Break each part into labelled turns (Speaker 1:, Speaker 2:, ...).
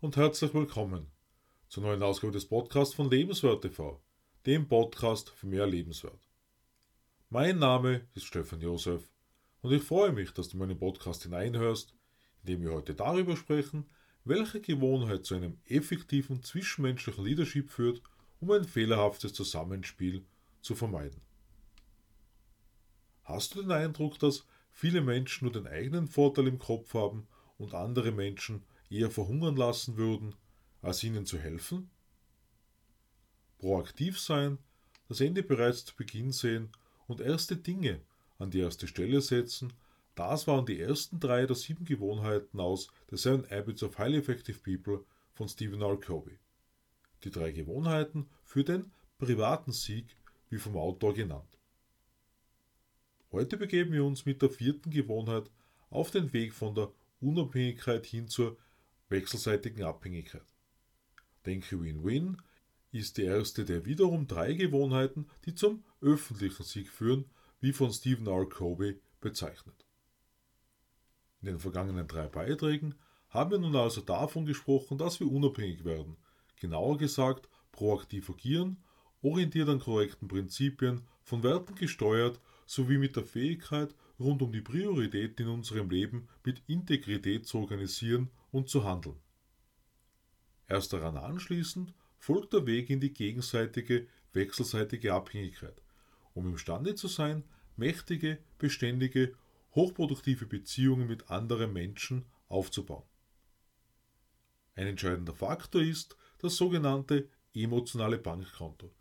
Speaker 1: und herzlich willkommen zur neuen Ausgabe des Podcasts von Lebenswert TV, dem Podcast für mehr Lebenswert. Mein Name ist Stefan Josef und ich freue mich, dass du meinen Podcast hineinhörst, in dem wir heute darüber sprechen, welche Gewohnheit zu einem effektiven zwischenmenschlichen Leadership führt, um ein fehlerhaftes Zusammenspiel zu vermeiden. Hast du den Eindruck, dass viele Menschen nur den eigenen Vorteil im Kopf haben und andere Menschen eher verhungern lassen würden, als ihnen zu helfen? Proaktiv sein, das Ende bereits zu Beginn sehen und erste Dinge an die erste Stelle setzen, das waren die ersten drei der sieben Gewohnheiten aus The Seven Habits of Highly Effective People von Stephen R. Covey. Die drei Gewohnheiten für den privaten Sieg, wie vom Autor genannt. Heute begeben wir uns mit der vierten Gewohnheit auf den Weg von der Unabhängigkeit hin zur wechselseitigen Abhängigkeit. Denke Win-Win ist die erste der wiederum drei Gewohnheiten, die zum öffentlichen Sieg führen, wie von Stephen R. Covey bezeichnet. In den vergangenen drei Beiträgen haben wir nun also davon gesprochen, dass wir unabhängig werden, genauer gesagt proaktiv agieren, orientiert an korrekten Prinzipien, von Werten gesteuert sowie mit der Fähigkeit, rund um die Prioritäten in unserem Leben mit Integrität zu organisieren und zu handeln. Erst daran anschließend folgt der Weg in die gegenseitige, wechselseitige Abhängigkeit, um imstande zu sein, mächtige, beständige, hochproduktive Beziehungen mit anderen Menschen aufzubauen. Ein entscheidender Faktor ist das sogenannte emotionale Bankkonto,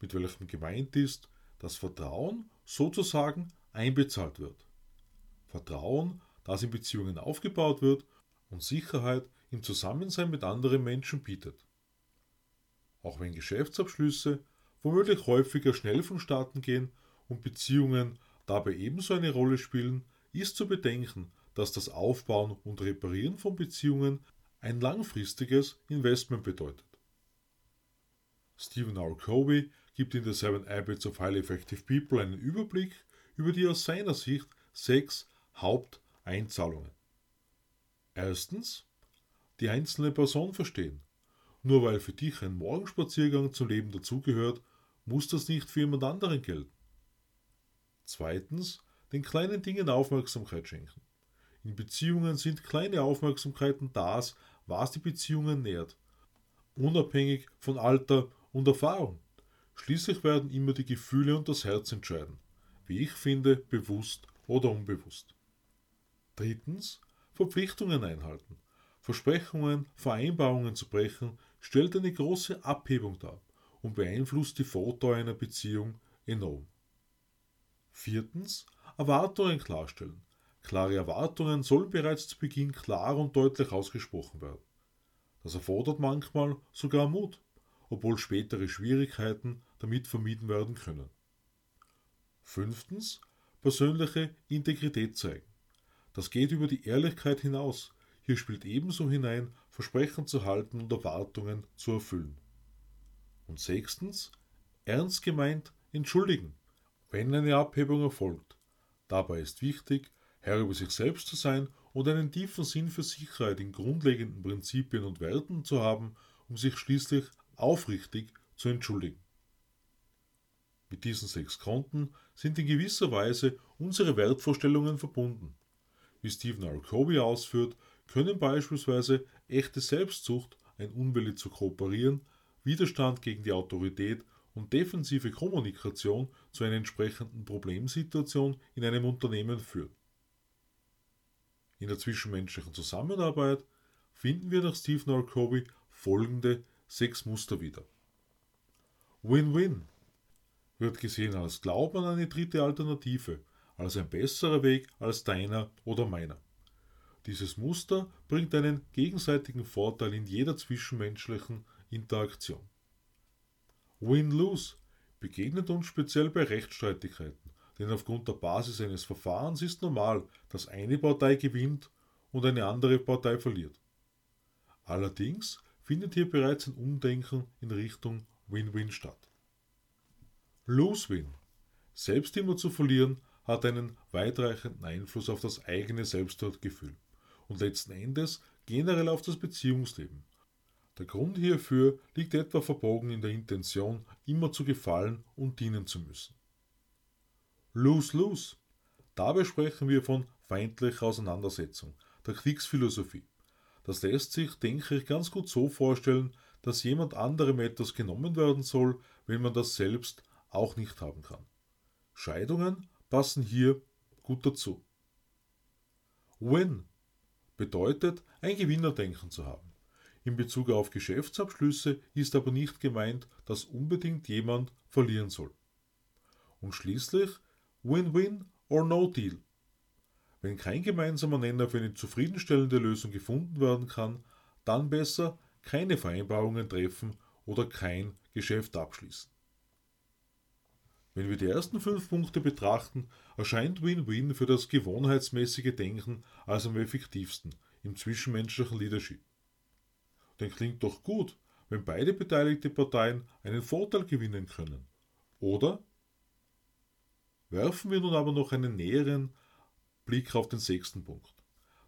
Speaker 1: mit welchem gemeint ist, dass Vertrauen sozusagen einbezahlt wird. Vertrauen, das in Beziehungen aufgebaut wird und Sicherheit im Zusammensein mit anderen Menschen bietet. Auch wenn Geschäftsabschlüsse womöglich häufiger schnell vonstatten gehen und Beziehungen dabei ebenso eine Rolle spielen, ist zu bedenken, dass das Aufbauen und Reparieren von Beziehungen ein langfristiges Investment bedeutet. Stephen R. Covey gibt in The Seven Habits of Highly Effective People einen Überblick über die aus seiner Sicht sechs Haupteinzahlungen. Erstens, die einzelne Person verstehen. Nur weil für dich ein Morgenspaziergang zum Leben dazugehört, muss das nicht für jemand anderen gelten. Zweitens, den kleinen Dingen Aufmerksamkeit schenken. In Beziehungen sind kleine Aufmerksamkeiten das, was die Beziehungen nährt, unabhängig von Alter und Erfahrung. Schließlich werden immer die Gefühle und das Herz entscheiden wie ich finde, bewusst oder unbewusst. Drittens, Verpflichtungen einhalten. Versprechungen, Vereinbarungen zu brechen, stellt eine große Abhebung dar und beeinflusst die Fortdauer einer Beziehung enorm. Viertens, Erwartungen klarstellen. Klare Erwartungen sollen bereits zu Beginn klar und deutlich ausgesprochen werden. Das erfordert manchmal sogar Mut, obwohl spätere Schwierigkeiten damit vermieden werden können. Fünftens, persönliche Integrität zeigen. Das geht über die Ehrlichkeit hinaus. Hier spielt ebenso hinein, Versprechen zu halten und Erwartungen zu erfüllen. Und sechstens, ernst gemeint entschuldigen, wenn eine Abhebung erfolgt. Dabei ist wichtig, Herr über sich selbst zu sein und einen tiefen Sinn für Sicherheit in grundlegenden Prinzipien und Werten zu haben, um sich schließlich aufrichtig zu entschuldigen. Mit diesen sechs Konten sind in gewisser Weise unsere Wertvorstellungen verbunden. Wie Stephen R. Covey ausführt, können beispielsweise echte Selbstzucht, ein Unwille zu kooperieren, Widerstand gegen die Autorität und defensive Kommunikation zu einer entsprechenden Problemsituation in einem Unternehmen führen. In der zwischenmenschlichen Zusammenarbeit finden wir nach Stephen R. Covey folgende sechs Muster wieder. Win-Win wird gesehen als Glauben an eine dritte Alternative, als ein besserer Weg als deiner oder meiner. Dieses Muster bringt einen gegenseitigen Vorteil in jeder zwischenmenschlichen Interaktion. Win-Lose begegnet uns speziell bei Rechtsstreitigkeiten, denn aufgrund der Basis eines Verfahrens ist normal, dass eine Partei gewinnt und eine andere Partei verliert. Allerdings findet hier bereits ein Umdenken in Richtung Win-Win statt. Lose-Win. Selbst immer zu verlieren hat einen weitreichenden Einfluss auf das eigene Selbstwertgefühl und letzten Endes generell auf das Beziehungsleben. Der Grund hierfür liegt etwa verbogen in der Intention, immer zu gefallen und dienen zu müssen. Lose-lose. Dabei sprechen wir von feindlicher Auseinandersetzung, der Kriegsphilosophie. Das lässt sich, denke ich, ganz gut so vorstellen, dass jemand anderem etwas genommen werden soll, wenn man das selbst auch nicht haben kann. Scheidungen passen hier gut dazu. Win bedeutet, ein Gewinnerdenken zu haben. In Bezug auf Geschäftsabschlüsse ist aber nicht gemeint, dass unbedingt jemand verlieren soll. Und schließlich Win-Win or No Deal. Wenn kein gemeinsamer Nenner für eine zufriedenstellende Lösung gefunden werden kann, dann besser keine Vereinbarungen treffen oder kein Geschäft abschließen. Wenn wir die ersten fünf Punkte betrachten, erscheint Win-Win für das gewohnheitsmäßige Denken als am effektivsten im zwischenmenschlichen Leadership. Denn klingt doch gut, wenn beide beteiligte Parteien einen Vorteil gewinnen können. Oder? Werfen wir nun aber noch einen näheren Blick auf den sechsten Punkt.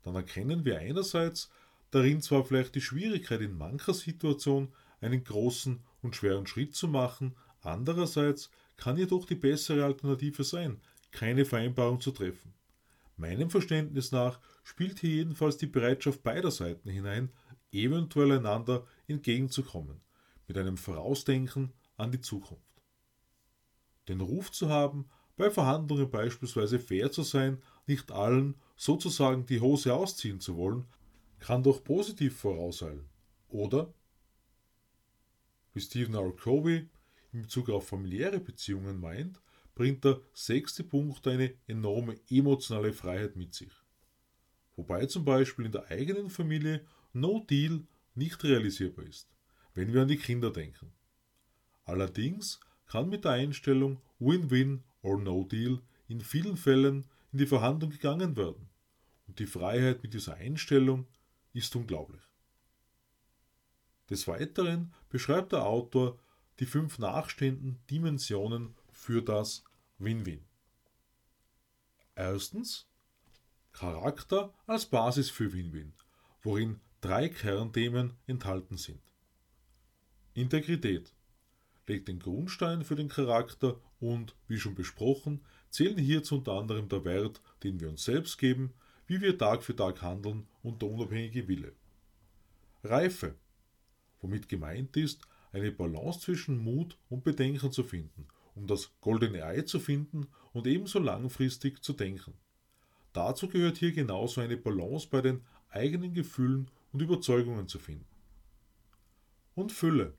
Speaker 1: Dann erkennen wir einerseits darin zwar vielleicht die Schwierigkeit in mancher Situation einen großen und schweren Schritt zu machen, andererseits kann jedoch die bessere Alternative sein, keine Vereinbarung zu treffen. Meinem Verständnis nach spielt hier jedenfalls die Bereitschaft beider Seiten hinein, eventuell einander entgegenzukommen, mit einem Vorausdenken an die Zukunft. Den Ruf zu haben, bei Verhandlungen beispielsweise fair zu sein, nicht allen sozusagen die Hose ausziehen zu wollen, kann doch positiv vorauseilen, oder? Wie Stephen R. Covey in Bezug auf familiäre Beziehungen meint, bringt der sechste Punkt eine enorme emotionale Freiheit mit sich. Wobei zum Beispiel in der eigenen Familie No Deal nicht realisierbar ist, wenn wir an die Kinder denken. Allerdings kann mit der Einstellung Win-Win or No Deal in vielen Fällen in die Verhandlung gegangen werden. Und die Freiheit mit dieser Einstellung ist unglaublich. Des Weiteren beschreibt der Autor die fünf nachstehenden Dimensionen für das Win-Win. Erstens Charakter als Basis für Win-Win, worin drei Kernthemen enthalten sind. Integrität legt den Grundstein für den Charakter und, wie schon besprochen, zählen hierzu unter anderem der Wert, den wir uns selbst geben, wie wir Tag für Tag handeln und der unabhängige Wille. Reife, womit gemeint ist, eine Balance zwischen Mut und Bedenken zu finden, um das goldene Ei zu finden und ebenso langfristig zu denken. Dazu gehört hier genauso eine Balance bei den eigenen Gefühlen und Überzeugungen zu finden. Und Fülle,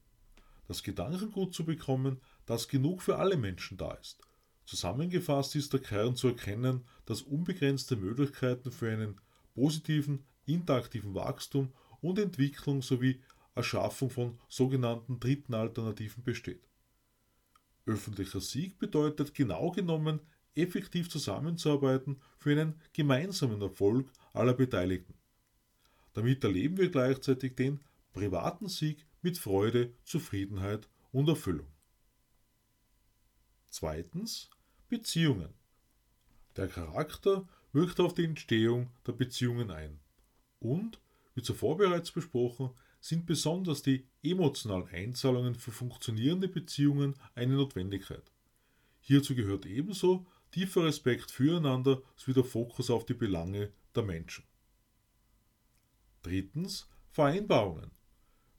Speaker 1: das Gedankengut zu bekommen, das genug für alle Menschen da ist. Zusammengefasst ist der Kern zu erkennen, dass unbegrenzte Möglichkeiten für einen positiven, interaktiven Wachstum und Entwicklung sowie Erschaffung von sogenannten dritten Alternativen besteht. Öffentlicher Sieg bedeutet genau genommen, effektiv zusammenzuarbeiten für einen gemeinsamen Erfolg aller Beteiligten. Damit erleben wir gleichzeitig den privaten Sieg mit Freude, Zufriedenheit und Erfüllung. Zweitens Beziehungen. Der Charakter wirkt auf die Entstehung der Beziehungen ein. Und, wie zuvor bereits besprochen, sind besonders die emotionalen Einzahlungen für funktionierende Beziehungen eine Notwendigkeit. Hierzu gehört ebenso tiefer Respekt füreinander sowie der Fokus auf die Belange der Menschen. Drittens Vereinbarungen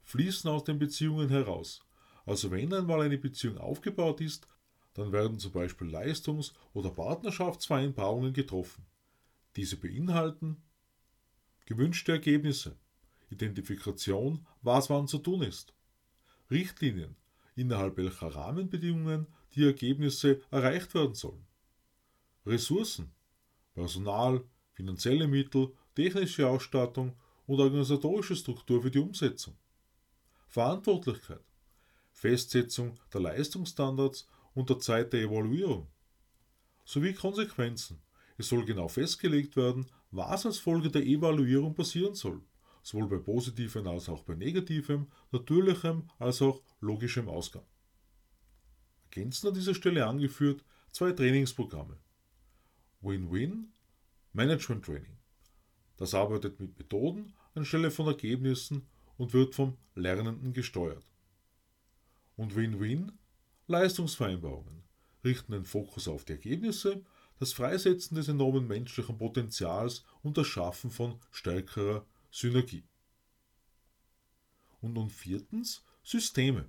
Speaker 1: fließen aus den Beziehungen heraus. Also wenn einmal eine Beziehung aufgebaut ist, dann werden zum Beispiel Leistungs- oder Partnerschaftsvereinbarungen getroffen. Diese beinhalten gewünschte Ergebnisse, Identifikation, was wann zu tun ist. Richtlinien, innerhalb welcher Rahmenbedingungen die Ergebnisse erreicht werden sollen. Ressourcen, Personal, finanzielle Mittel, technische Ausstattung und organisatorische Struktur für die Umsetzung. Verantwortlichkeit, Festsetzung der Leistungsstandards und der Zeit der Evaluierung. Sowie Konsequenzen. Es soll genau festgelegt werden, was als Folge der Evaluierung passieren soll sowohl bei positivem als auch bei negativem, natürlichem als auch logischem Ausgang. Ergänzend an dieser Stelle angeführt zwei Trainingsprogramme. Win-Win Management Training. Das arbeitet mit Methoden anstelle von Ergebnissen und wird vom Lernenden gesteuert. Und Win-Win Leistungsvereinbarungen richten den Fokus auf die Ergebnisse, das Freisetzen des enormen menschlichen Potenzials und das Schaffen von stärkerer Synergie. Und nun viertens Systeme.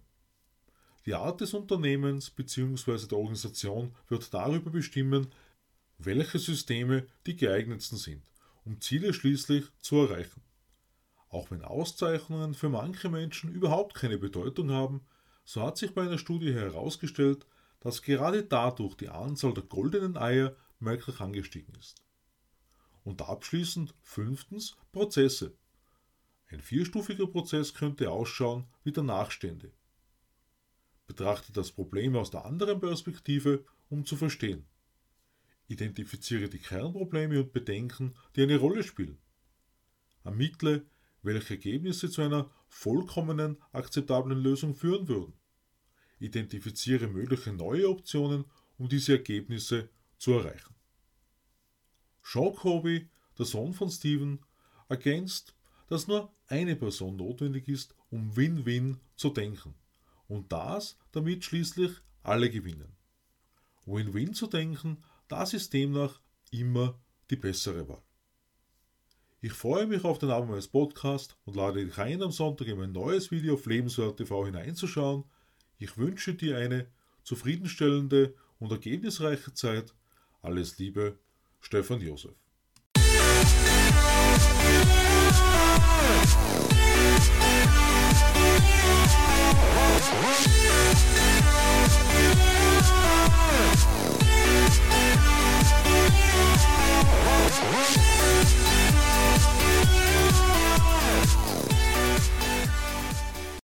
Speaker 1: Die Art des Unternehmens bzw. der Organisation wird darüber bestimmen, welche Systeme die geeignetsten sind, um Ziele schließlich zu erreichen. Auch wenn Auszeichnungen für manche Menschen überhaupt keine Bedeutung haben, so hat sich bei einer Studie herausgestellt, dass gerade dadurch die Anzahl der goldenen Eier merklich angestiegen ist. Und abschließend fünftens Prozesse. Ein vierstufiger Prozess könnte ausschauen wie der Nachstände. Betrachte das Problem aus der anderen Perspektive, um zu verstehen. Identifiziere die Kernprobleme und Bedenken, die eine Rolle spielen. Ermittle, welche Ergebnisse zu einer vollkommenen akzeptablen Lösung führen würden. Identifiziere mögliche neue Optionen, um diese Ergebnisse zu erreichen. Sean Kobe, der Sohn von Steven, ergänzt, dass nur eine Person notwendig ist, um Win-Win zu denken. Und das, damit schließlich alle gewinnen. Win-Win zu denken, das ist demnach immer die bessere Wahl. Ich freue mich auf den Abend meines Podcasts und lade dich ein, am Sonntag in mein neues Video auf Lebenswert TV hineinzuschauen. Ich wünsche dir eine zufriedenstellende und ergebnisreiche Zeit. Alles Liebe, Stefan Josef.